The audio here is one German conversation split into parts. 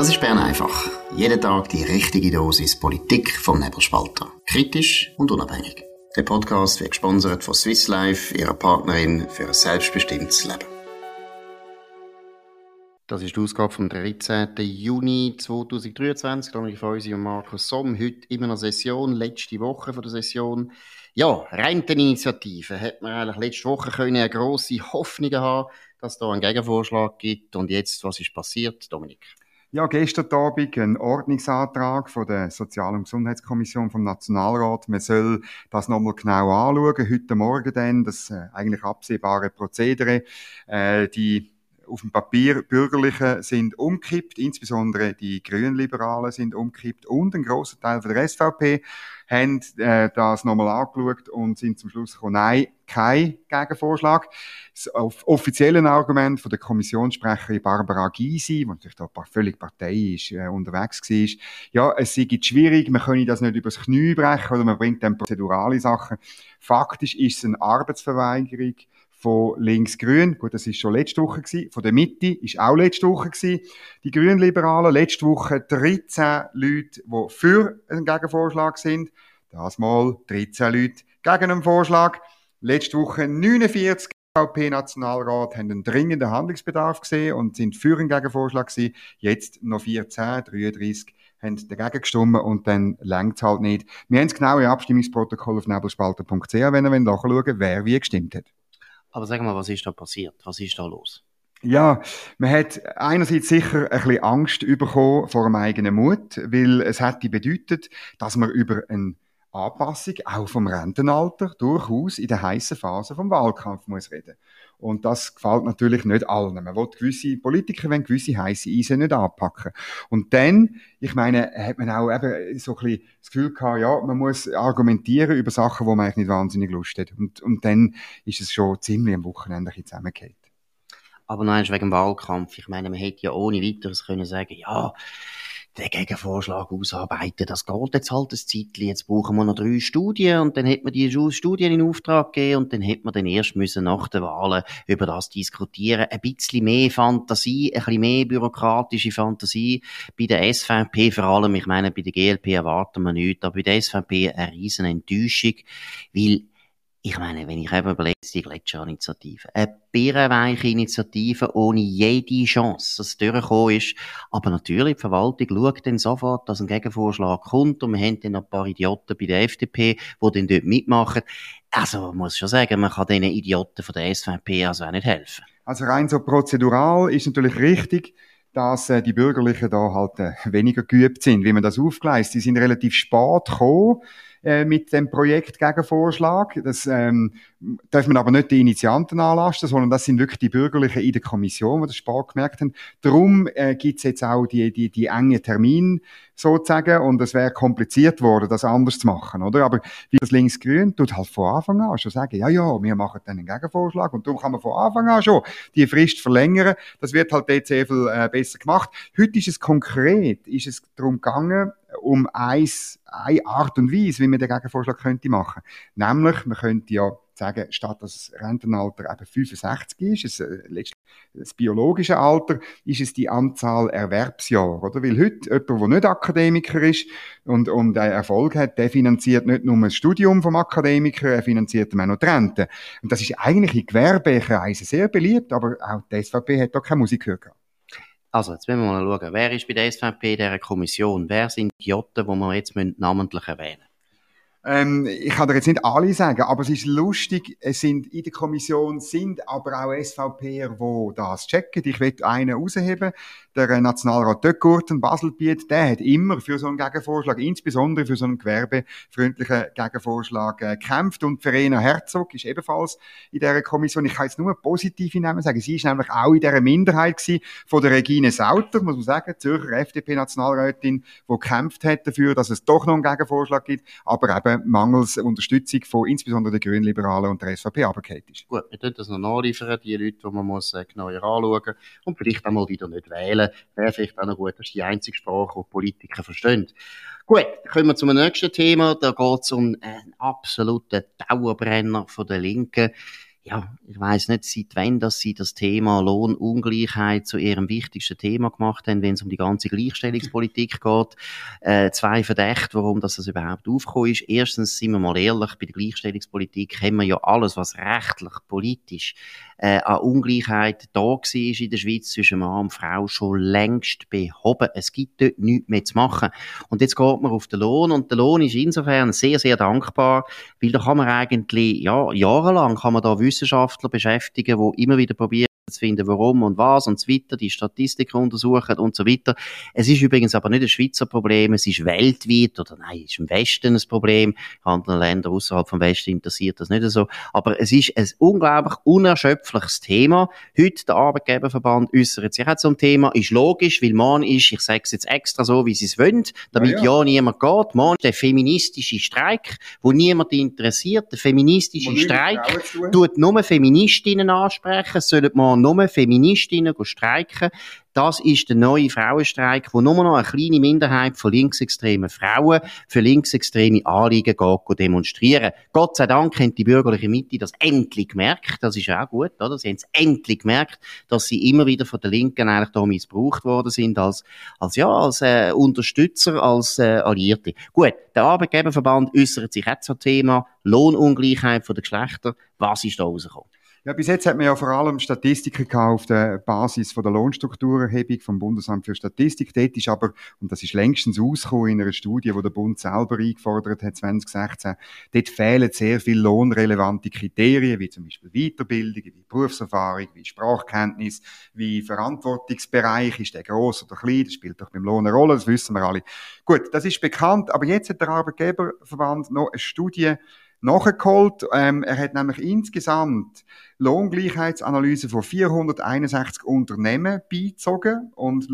Das ist Bern einfach. Jeden Tag die richtige Dosis Politik vom Nebelspalter. Kritisch und unabhängig. Der Podcast wird gesponsert von Swiss Life, ihrer Partnerin für ein selbstbestimmtes Leben. Das ist die Ausgabe vom 13. Juni 2023. Dominik Feusi und Markus Somm. Heute immer noch Session, letzte Woche von der Session. Ja, Renteninitiative. Hätte man eigentlich letzte Woche können eine grosse Hoffnung haben dass es da einen Gegenvorschlag gibt. Und jetzt, was ist passiert, Dominik? Ja, gestern Abend ein Ordnungsantrag von der Sozial- und Gesundheitskommission vom Nationalrat. Man soll das nochmal genau anschauen. Heute Morgen dann, das äh, eigentlich absehbare Prozedere. Äh, die auf dem Papier Bürgerlichen sind umkippt, insbesondere die Grünliberalen sind umkippt und ein großer Teil von der SVP haben äh, das nochmal angeschaut und sind zum Schluss gekommen, nein, kein Gegenvorschlag. Das offizielle Argument von der Kommissionssprecherin Barbara Gysi, die natürlich da völlig parteiisch äh, unterwegs war, ja, es sei schwierig, man könne das nicht übers Knie brechen oder man bringt dann prozedurale Sachen. Faktisch ist es eine Arbeitsverweigerung von links-grün, gut, das ist schon letzte Woche gewesen, von der Mitte ist auch letzte Woche gewesen, die Grünliberalen, letzte Woche 13 Leute, die für einen Gegenvorschlag sind, das mal 13 Leute gegen einen Vorschlag, letzte Woche 49 VP-Nationalrat haben einen dringenden Handlungsbedarf gesehen und sind für einen Gegenvorschlag gewesen. Jetzt noch 14, 33 haben dagegen gestimmt und dann längt es halt nicht. Wir haben das genaue Abstimmungsprotokoll auf nebelspalter.ch, wenn ihr nachschauen wer wie gestimmt hat. Aber sag mal, was ist da passiert? Was ist da los? Ja, man hat einerseits sicher ein bisschen Angst bekommen vor dem eigenen Mut, weil es hätte bedeutet, dass man über eine Anpassung auch vom Rentenalter durchaus in der heißen Phase vom Wahlkampf muss reden. Und das gefällt natürlich nicht allen. Man will gewisse Politiker, wenn gewisse heiße Eisen nicht anpacken. Und dann, ich meine, hat man auch eben so ein bisschen das Gefühl gehabt, ja, man muss argumentieren über Sachen, wo man eigentlich nicht wahnsinnig Lust hat. Und, und dann ist es schon ziemlich am Wochenende zusammengefallen. Aber noch wegen dem Wahlkampf. Ich meine, man hätte ja ohne weiteres können sagen, ja, den Gegenvorschlag ausarbeiten. Das geht jetzt halt ein Zeitchen. Jetzt brauchen wir noch drei Studien und dann hätte man die Studien in Auftrag gegeben und dann hätte man dann erst müssen nach den Wahlen über das diskutieren. Ein bisschen mehr Fantasie, ein bisschen mehr bürokratische Fantasie. Bei der SVP vor allem, ich meine, bei der GLP erwarten wir nichts, aber bei der SVP eine riesen Enttäuschung, weil ich meine, wenn ich eben überlege, die Gletscherinitiative, eine bärenweiche Initiative ohne jede Chance, dass es durchgekommen ist. Aber natürlich, die Verwaltung schaut dann sofort, dass ein Gegenvorschlag kommt und wir haben dann noch ein paar Idioten bei der FDP, die dann dort mitmachen. Also, man muss schon sagen, man kann diesen Idioten von der SVP also auch nicht helfen. Also rein so prozedural ist natürlich richtig, dass äh, die Bürgerlichen da halt äh, weniger geübt sind, wie man das aufgleist. Die sind relativ spät gekommen äh, mit dem Projekt Gegenvorschlag. Das ähm, darf man aber nicht die Initianten anlasten, sondern das sind wirklich die Bürgerlichen in der Kommission, die das spät gemerkt haben. Darum äh, gibt's jetzt auch die, die, die engen Termine sozusagen und es wäre kompliziert worden, das anders zu machen, oder? Aber wie das Linksgrün tut halt von Anfang an schon sagen, ja, ja, wir machen dann einen Gegenvorschlag und darum kann man von Anfang an schon die Frist verlängern. Das wird halt jetzt sehr viel äh, besser gemacht. Heute ist es konkret, ist es darum gegangen, um eins, eine Art und Weise, wie man den Gegenvorschlag könnte machen. Nämlich, man könnte ja sagen, statt dass das Rentenalter eben 65 ist, es, äh, das biologische Alter, ist es die Anzahl Erwerbsjahre, oder? Weil heute jemand, der nicht Akademiker ist und, und Erfolg hat, der finanziert nicht nur das Studium vom Akademiker, er finanziert auch noch die Rente. Und das ist eigentlich in Gewerbekreisen sehr beliebt, aber auch die SVP hat da keine Musik gehört. Also, jetzt müssen wir mal schauen, wer ist bei der SVP in dieser Kommission? Wer sind die Jotten, die wir jetzt namentlich erwähnen ähm, ich kann dir jetzt nicht alle sagen, aber es ist lustig, es sind in der Kommission sind aber auch SVPer, die das checken. Ich will einen rausheben. Der Nationalrat Döckgurten, Baselbiet, der hat immer für so einen Gegenvorschlag, insbesondere für so einen gewerbefreundlichen Gegenvorschlag äh, gekämpft. Und Verena Herzog ist ebenfalls in dieser Kommission. Ich kann jetzt nur positive Namen sagen. Sie ist nämlich auch in dieser Minderheit gewesen von der Regine Sauter, muss man sagen, Zürcher FDP-Nationalrätin, die gekämpft hat dafür, dass es doch noch einen Gegenvorschlag gibt, aber eben eben mangels Unterstützung von insbesondere den Grünliberalen und der SVP abgekehrt ist. Gut, wir tun das noch nachliefern, die Leute, die man muss äh, genauer anschauen und vielleicht einmal wieder nicht wählen. Wäre vielleicht auch noch gut, das ist die einzige Sprache, die Politiker verstehen. Gut, kommen wir zum nächsten Thema. Da geht es um einen absoluten Dauerbrenner von der Linken. Ja, ich weiß nicht, seit wann, dass sie das Thema Lohnungleichheit zu ihrem wichtigsten Thema gemacht haben, wenn es um die ganze Gleichstellungspolitik geht. Äh, zwei Verdächte, warum das, das überhaupt aufgekommen ist. Erstens, sind wir mal ehrlich, bei der Gleichstellungspolitik haben wir ja alles, was rechtlich, politisch äh, an Ungleichheit da war in der Schweiz zwischen Mann und Frau schon längst behoben. Es gibt dort nichts mehr zu machen. Und jetzt geht man auf den Lohn und der Lohn ist insofern sehr, sehr dankbar, weil da kann man eigentlich, ja, jahrelang kann man da Wissenschaftler beschäftigen, die immer wieder probieren, zu finden, warum und was und so weiter, die Statistiken untersuchen und so weiter. Es ist übrigens aber nicht ein Schweizer Problem, es ist weltweit, oder nein, es ist im Westen ein Problem. In anderen Ländern außerhalb vom Westen interessiert das nicht so. Aber es ist ein unglaublich unerschöpfliches Thema. Heute der Arbeitgeberverband äußert sich auch zum Thema, ist logisch, weil man ist, ich sage es jetzt extra so, wie sie es wollen, damit ja, ja. ja niemand geht. Man ist der feministische Streik, wo niemand interessiert. Der feministische Streik tut nur Feministinnen ansprechen, sollen man nur Feministinnen streiken. Das ist der neue Frauenstreik, wo nur noch eine kleine Minderheit von linksextremen Frauen für linksextreme Anliegen geht, demonstrieren. Gott sei Dank haben die bürgerliche Mitte das endlich gemerkt. Das ist auch gut, oder? Sie haben es endlich gemerkt, dass sie immer wieder von der Linken eigentlich da missbraucht worden sind als, als ja, als äh, Unterstützer, als äh, Alliierte. Gut, der Arbeitgeberverband äußert sich auch zum Thema Lohnungleichheit von den Geschlechtern. Was ist da rausgekommen? Ja, bis jetzt hat man ja vor allem Statistiken auf der Basis von der Lohnstrukturerhebung vom Bundesamt für Statistik. Dort ist aber, und das ist längstens ausgekommen in einer Studie, die der Bund selber eingefordert hat, 2016, dort fehlen sehr viele lohnrelevante Kriterien, wie zum Beispiel Weiterbildung, wie Berufserfahrung, wie Sprachkenntnis, wie Verantwortungsbereich, ist der groß oder klein, das spielt doch beim Lohn eine Rolle, das wissen wir alle. Gut, das ist bekannt, aber jetzt hat der Arbeitgeberverband noch eine Studie nachgeholt. Ähm, er hat nämlich insgesamt Lohngleichheitsanalyse von 461 Unternehmen beizogen und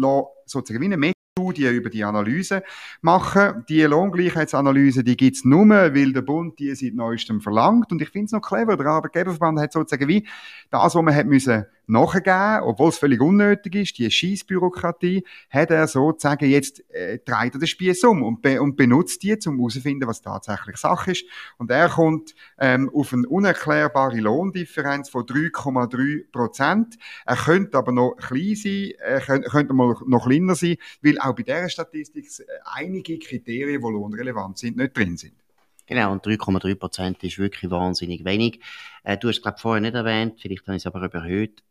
sozusagen wie eine Studie über die Analyse machen. Die Lohngleichheitsanalyse, die gibt's nur, weil der Bund die seit neuestem verlangt. Und ich finde es noch clever. Der Arbeitgeberverband hat sozusagen wie das, was man hat müssen nachgeben, obwohl es völlig unnötig ist, die Schießbürokratie, hat er sozusagen jetzt, äh, dreht er den Spieß um und, be und benutzt die, um herauszufinden, was tatsächlich Sache ist. Und er kommt ähm, auf eine unerklärbare Lohndifferenz von 3,3 Prozent. Er könnte aber noch klein sein, er könnte, könnte mal noch kleiner sein, weil auch bei dieser Statistik äh, einige Kriterien, die lohnrelevant sind, nicht drin sind. Genau, und 3,3 Prozent ist wirklich wahnsinnig wenig. Äh, du hast, glaube vorher nicht erwähnt, vielleicht habe ich es aber überhöht,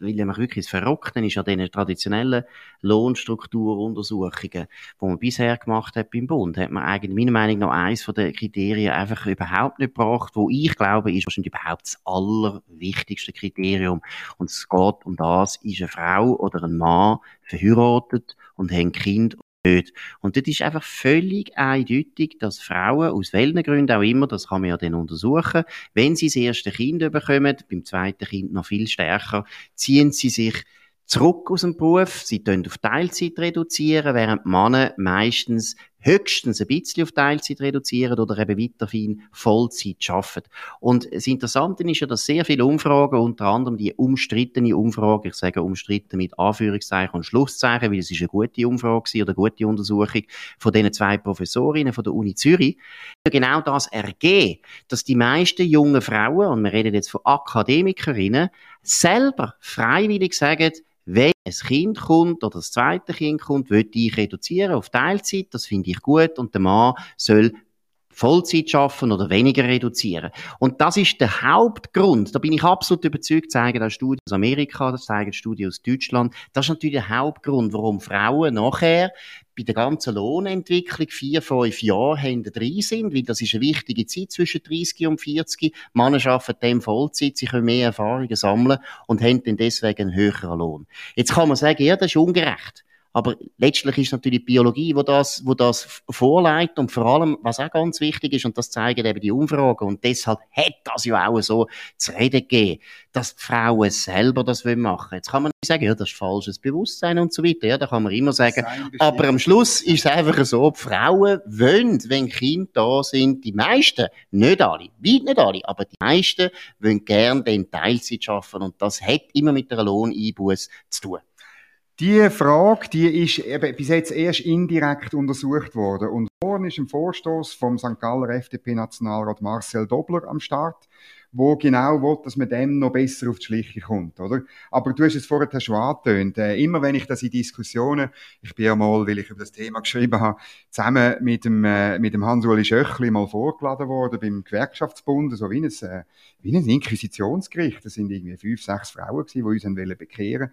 weil nämlich wirklich das Verrückte ist an diesen traditionellen Lohnstrukturuntersuchungen, die man bisher gemacht hat beim Bund, hat man eigentlich meiner Meinung nach eines den Kriterien einfach überhaupt nicht gebracht, wo ich glaube, ist wahrscheinlich überhaupt das allerwichtigste Kriterium. Und es geht um das, ist eine Frau oder ein Mann verheiratet und haben Kind nicht. Und das ist einfach völlig eindeutig, dass Frauen, aus welchen Gründen auch immer, das kann man ja dann untersuchen, wenn sie das erste Kind bekommen, beim zweiten Kind noch viel stärker, ziehen sie sich zurück aus dem Beruf, sie können auf Teilzeit reduzieren, während Männer meistens höchstens ein bisschen auf Teilzeit reduzieren oder eben weiterhin Vollzeit arbeiten. Und das Interessante ist ja, dass sehr viele Umfragen, unter anderem die umstrittene Umfrage, ich sage umstritten mit Anführungszeichen und Schlusszeichen, weil es ist eine gute Umfrage oder eine gute Untersuchung von diesen zwei Professorinnen von der Uni Zürich, genau das ergeben, dass die meisten jungen Frauen, und wir reden jetzt von Akademikerinnen, selber freiwillig sagen, wenn ein Kind kommt oder das zweite Kind kommt, will ich reduzieren auf Teilzeit, das finde ich gut. Und der Mann soll Vollzeit schaffen oder weniger reduzieren. Und das ist der Hauptgrund. Da bin ich absolut überzeugt, zeigen das Studien aus Amerika, das zeigen Studien aus Deutschland. Das ist natürlich der Hauptgrund, warum Frauen nachher bei der ganzen Lohnentwicklung vier, fünf Jahre hinter drin sind, weil das ist eine wichtige Zeit zwischen 30 und 40. Männer arbeiten dem Vollzeit, sie können mehr Erfahrungen sammeln und haben dann deswegen einen höheren Lohn. Jetzt kann man sagen, ja, das ist ungerecht. Aber letztlich ist natürlich die Biologie, wo das, wo das vorleitet und vor allem, was auch ganz wichtig ist, und das zeigen eben die Umfragen, und deshalb hat das ja auch so zu reden gegeben, dass die Frauen selber das machen wollen. Jetzt kann man nicht sagen, ja, das ist falsches Bewusstsein und so weiter, ja, da kann man immer sagen, aber am Schluss ist es einfach so, die Frauen wollen, wenn Kinder da sind, die meisten, nicht alle, weit nicht alle, aber die meisten wollen gerne den Teilzeit schaffen und das hat immer mit einer Lohneinbuß zu tun. Die Frage, die ist eben bis jetzt erst indirekt untersucht worden und ist ein Vorstoß vom St. Galler FDP-Nationalrat Marcel Dobler am Start wo genau will, dass man dem noch besser auf die Schliche kommt, oder? Aber du hast es vorher schon angetönt. Äh, immer wenn ich das in Diskussionen, ich bin ja mal, weil ich über das Thema geschrieben habe, zusammen mit dem, äh, mit dem Hans-Uli Schöchli mal vorgeladen worden beim Gewerkschaftsbund, so wie ein, äh, wie ein Inquisitionsgericht. Das sind irgendwie fünf, sechs Frauen gewesen, die uns bekehren.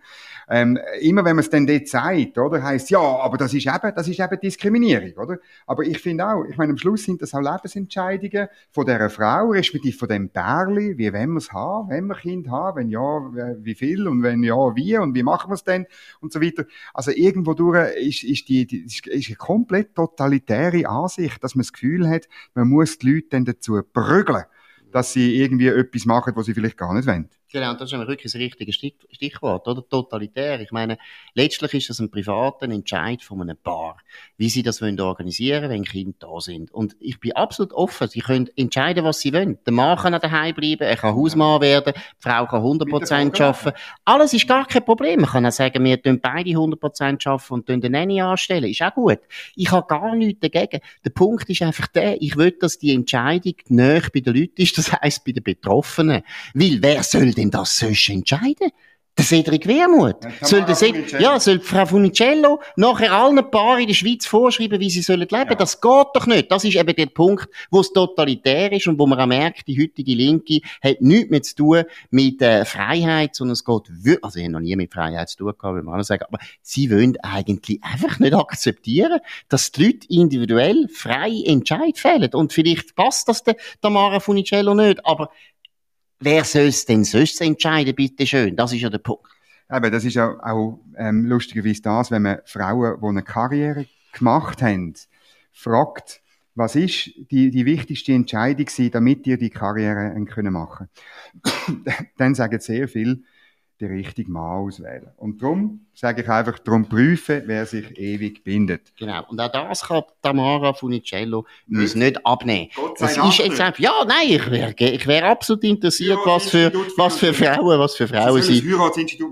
Ähm, immer wenn man es dann dort sagt, oder, heisst ja, aber das ist eben, das ist eben Diskriminierung, oder? Aber ich finde auch, ich meine, am Schluss sind das auch Lebensentscheidungen von dieser Frau, respektive von dem Bär, Pärli, wie wollen wir es haben, wenn wir Kind haben, wenn ja, wie viel und wenn ja, wie und wie machen wir es denn und so weiter. Also irgendwo durch ist, ist die, ist, ist eine komplett totalitäre Ansicht, dass man das Gefühl hat, man muss die Leute dann dazu prügeln, dass sie irgendwie etwas machen, was sie vielleicht gar nicht wollen. Genau, das ist wirklich das richtige Stichwort, oder? Totalitär. Ich meine, letztlich ist das ein privater Entscheid von einem Paar, wie sie das wollen organisieren wenn Kinder da sind. Und ich bin absolut offen. Sie können entscheiden, was sie wollen. Der Mann kann daheim bleiben, er kann Hausmann werden, die Frau kann 100% arbeiten. Alles ist gar kein Problem. Man kann auch sagen, wir tun beide 100% arbeiten und tun den Nanny anstellen. Ist auch gut. Ich habe gar nichts dagegen. Der Punkt ist einfach der, ich will, dass die Entscheidung näher bei den Leuten ist, das heisst bei den Betroffenen. Weil wer soll denn das sollst entscheiden? Der Cedric Wermuth. Soll der Ced ja, soll Frau Funicello nachher allen Paaren in der Schweiz vorschreiben, wie sie sollen leben? Ja. Das geht doch nicht. Das ist eben der Punkt, wo es totalitär ist und wo man auch merkt, die heutige Linke hat nichts mehr zu tun mit äh, Freiheit, sondern es geht wirklich, also ich habe noch nie mit Freiheit zu tun gehabt, will man sagen, aber sie wollen eigentlich einfach nicht akzeptieren, dass die Leute individuell frei Entscheid fällen. Und vielleicht passt das der Tamara Funicello nicht, aber wer soll es denn sonst entscheiden, bitte schön? Das ist ja der Punkt. Eben, das ist ja auch ähm, lustigerweise das, wenn man Frauen, die eine Karriere gemacht haben, fragt, was ist die, die wichtigste Entscheidung damit ihr die Karriere machen können? Dann sagen sehr viel, den richtigen Mann auswählen. Und darum sage ich einfach, darum prüfen, wer sich ewig bindet. Genau. Und auch das kann Tamara Funicello uns nicht abnehmen. Das ist jetzt einfach, ja, nein, ich wäre ich wär absolut interessiert, was für, was für Frauen, was für Frauen sie,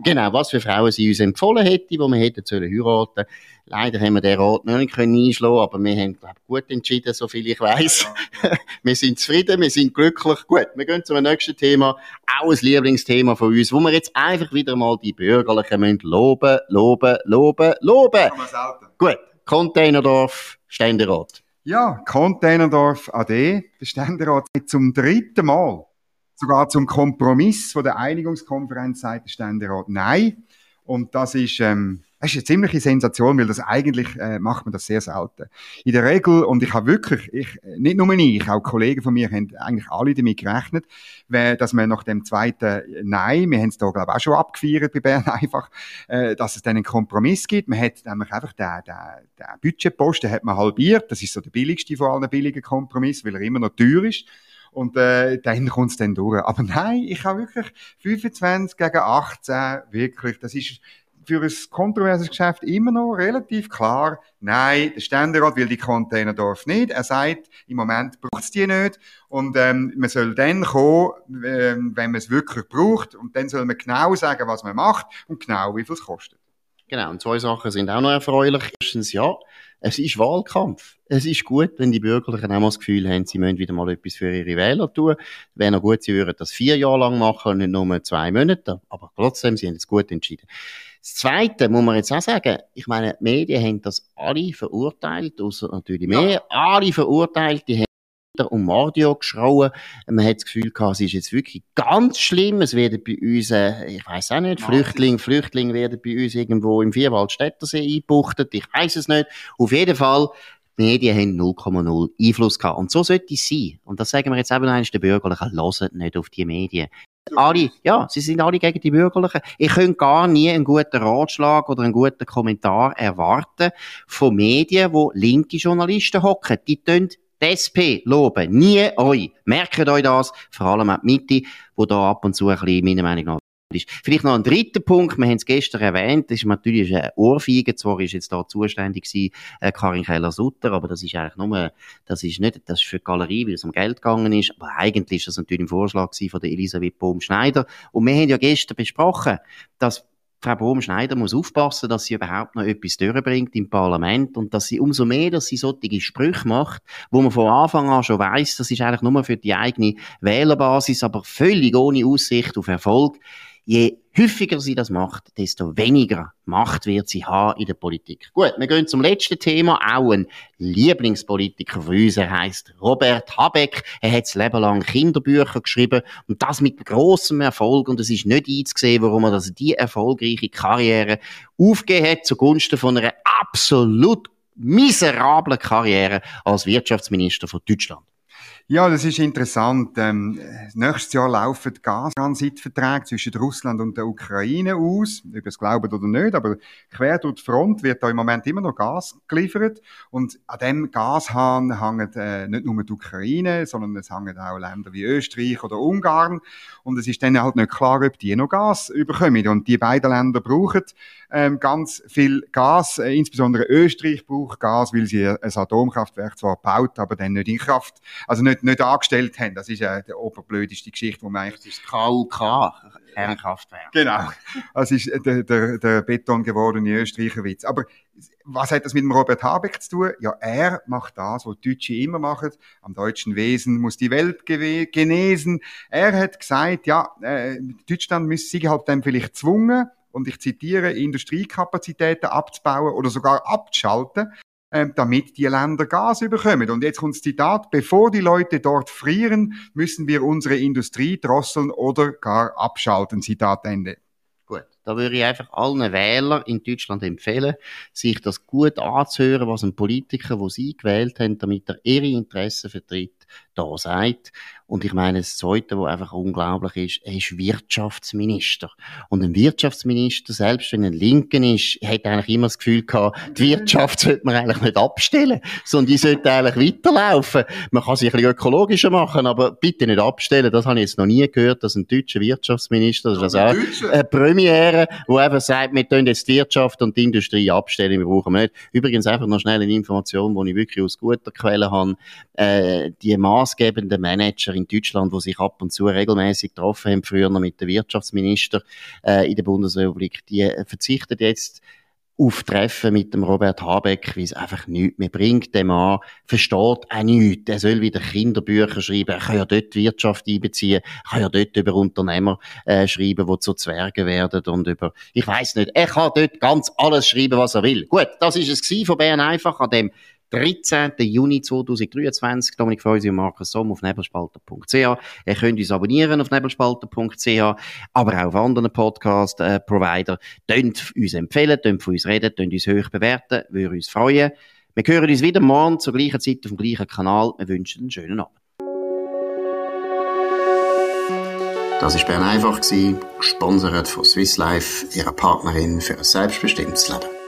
genau, was für Frauen sie uns empfohlen hätte, wo wir hätten sollen heiraten Leider haben wir den Rat noch nicht einschlagen aber wir haben, glaube ich, gut entschieden, so viel ich weiß. wir sind zufrieden, wir sind glücklich. Gut, wir gehen zum nächsten Thema. Auch ein Lieblingsthema von uns, wo wir jetzt einfach wieder mal die Bürgerlichen müssen loben, loben, loben, loben. Gut, Containerdorf, Ständerat. Ja, Containerdorf AD, der Ständerat zum dritten Mal sogar zum Kompromiss von der Einigungskonferenz seit der Ständerat Nein. Und das ist, ähm, das ist eine ziemliche Sensation, weil das eigentlich äh, macht man das sehr selten. In der Regel, und ich habe wirklich, ich, nicht nur ich, auch Kollegen von mir haben eigentlich alle damit gerechnet, dass man nach dem zweiten Nein, wir haben es da glaube ich auch schon abgefeiert bei Bern einfach, äh, dass es dann einen Kompromiss gibt. Man hat nämlich einfach den, den, den Budgetposten hat man halbiert, das ist so der billigste von allen billigen Kompromiss, weil er immer noch teuer ist. Und äh, dann kommt es dann durch. Aber nein, ich habe wirklich 25 gegen 18, wirklich, das ist für ein kontroverses Geschäft immer noch relativ klar, nein, der Ständerat will die Containerdorf nicht. Er sagt, im Moment braucht es die nicht. Und ähm, man soll dann kommen, ähm, wenn man es wirklich braucht. Und dann soll man genau sagen, was man macht und genau, wie viel es kostet. Genau, und zwei Sachen sind auch noch erfreulich. Erstens, ja, es ist Wahlkampf. Es ist gut, wenn die Bürgerlichen auch mal das Gefühl haben, sie müssen wieder mal etwas für ihre Wähler tun. Wäre noch gut, sie würden das vier Jahre lang machen nicht nur zwei Monate. Aber trotzdem, sie haben es gut entschieden. Das Zweite muss man jetzt auch sagen, ich meine, die Medien haben das alle verurteilt, außer natürlich mehr, ja. alle verurteilt, die haben um Mordio geschrauen. Man hat das Gefühl gehabt, es ist jetzt wirklich ganz schlimm. Es werden bei uns, äh, ich weiß auch nicht, Flüchtlinge, Flüchtlinge werden bei uns irgendwo im Vierwaldstättersee eingebuchtet. Ich weiß es nicht. Auf jeden Fall, die Medien haben 0,0 Einfluss gehabt. Und so sollte es sein. Und das sagen wir jetzt eben eines der Bürgerlichen, hören nicht auf die Medien alle, ja, sie sind alle gegen die Bürgerlichen. Ich könnte gar nie einen guten Ratschlag oder einen guten Kommentar erwarten von Medien, wo linke Journalisten hocken. Die tun die SP loben, nie euch. Merkt euch das, vor allem auch die Mitte, wo da ab und zu ein bisschen, meiner Meinung nach, ist. Vielleicht noch ein dritter Punkt, wir haben es gestern erwähnt, das ist natürlich eine Ohrfeige, zwar ist jetzt da zuständig gewesen, äh, Karin Keller-Sutter, aber das ist eigentlich nur, das ist nicht, das ist für die Galerie, weil es um Geld gegangen ist, aber eigentlich ist das natürlich ein Vorschlag gewesen von der Elisabeth Bohm-Schneider und wir haben ja gestern besprochen, dass Frau Bohm-Schneider muss aufpassen, dass sie überhaupt noch etwas durchbringt im Parlament und dass sie umso mehr, dass sie solche Sprüche macht, wo man von Anfang an schon weiß, das ist eigentlich nur für die eigene Wählerbasis, aber völlig ohne Aussicht auf Erfolg je häufiger sie das macht, desto weniger Macht wird sie haben in der Politik. Gut, wir gehen zum letzten Thema. Auch ein Lieblingspolitiker von uns. Er heißt Robert Habeck. Er hat das Leben lang Kinderbücher geschrieben und das mit großem Erfolg. Und es ist nicht einzusehen, warum er das die erfolgreiche Karriere aufgegeben hat zugunsten von einer absolut miserablen Karriere als Wirtschaftsminister von Deutschland. Ja, das ist interessant. Ähm, nächstes Jahr laufen Gastransitverträge zwischen Russland und der Ukraine aus. Ob es glaubt oder nicht, aber quer durch die Front wird da im Moment immer noch Gas geliefert. Und an dem Gashahn hängen äh, nicht nur die Ukraine, sondern es hängen auch Länder wie Österreich oder Ungarn. Und es ist dann halt nicht klar, ob die noch Gas überkommen. Und die beiden Länder brauchen ähm, ganz viel Gas. Äh, insbesondere Österreich braucht Gas, weil sie ein Atomkraftwerk zwar baut, aber dann nicht in Kraft, also nicht nicht, nicht angestellt haben. Das ist ja die oberblödeste Geschichte, wo man eigentlich... Das ist KUK, Kernkraftwerk. Genau. Das ist der, der, der Beton gewordene Österreicher Witz. Aber was hat das mit dem Robert Habeck zu tun? Ja, er macht das, was die Deutschen immer machen. Am deutschen Wesen muss die Welt genesen. Er hat gesagt, ja, äh, Deutschland müsse sich halt dann vielleicht zwungen, und ich zitiere, Industriekapazitäten abzubauen oder sogar abzuschalten, damit die Länder Gas überkommen. Und jetzt kommt das Zitat, bevor die Leute dort frieren, müssen wir unsere Industrie drosseln oder gar abschalten. Zitat Ende. Gut, da würde ich einfach allen Wählern in Deutschland empfehlen, sich das gut anzuhören, was ein Politiker, wo sie gewählt haben, damit er ihre Interessen vertritt, da sagt. Und ich meine, das Zweite, was einfach unglaublich ist, er ist Wirtschaftsminister. Und ein Wirtschaftsminister, selbst wenn er ein Linken ist, hat eigentlich immer das Gefühl gehabt, die Wirtschaft sollte man eigentlich nicht abstellen, sondern die sollte eigentlich weiterlaufen. Man kann sich ein bisschen ökologischer machen, aber bitte nicht abstellen. Das habe ich jetzt noch nie gehört, dass ein deutscher Wirtschaftsminister, das ist also auch eine Premiere, wo einfach sagt, wir tun jetzt die Wirtschaft und die Industrie abstellen, wir brauchen nicht. Übrigens einfach noch schnell eine Information, die ich wirklich aus guter Quelle habe. Äh, die maßgebenden Manager in Deutschland, die sich ab und zu regelmäßig getroffen haben, früher noch mit den Wirtschaftsminister äh, in der Bundesrepublik, die äh, verzichten jetzt auf Treffen mit dem Robert Habeck, weil es einfach nichts mehr bringt. Der Mann versteht auch nichts. Er soll wieder Kinderbücher schreiben. Er kann ja dort Wirtschaft einbeziehen. Er kann ja dort über Unternehmer äh, schreiben, die zu Zwergen werden und über, ich weiß nicht. Er kann dort ganz alles schreiben, was er will. Gut, das ist es von Bern einfach an dem 13. Juni 2023. Dominik Feusi und Markus Somm auf nebelspalter.ch. Ihr könnt uns abonnieren auf nebelspalter.ch, aber auch auf anderen Podcast-Provider. Tönt uns empfehlen, tönt von uns reden, tönt uns hoch bewerten, würde uns freuen. Wir hören uns wieder morgen zur gleichen Zeit auf dem gleichen Kanal. Wir wünschen einen schönen Abend. Das war Bern einfach, gesponsert von Swiss Life, ihrer Partnerin für ein selbstbestimmtes Leben.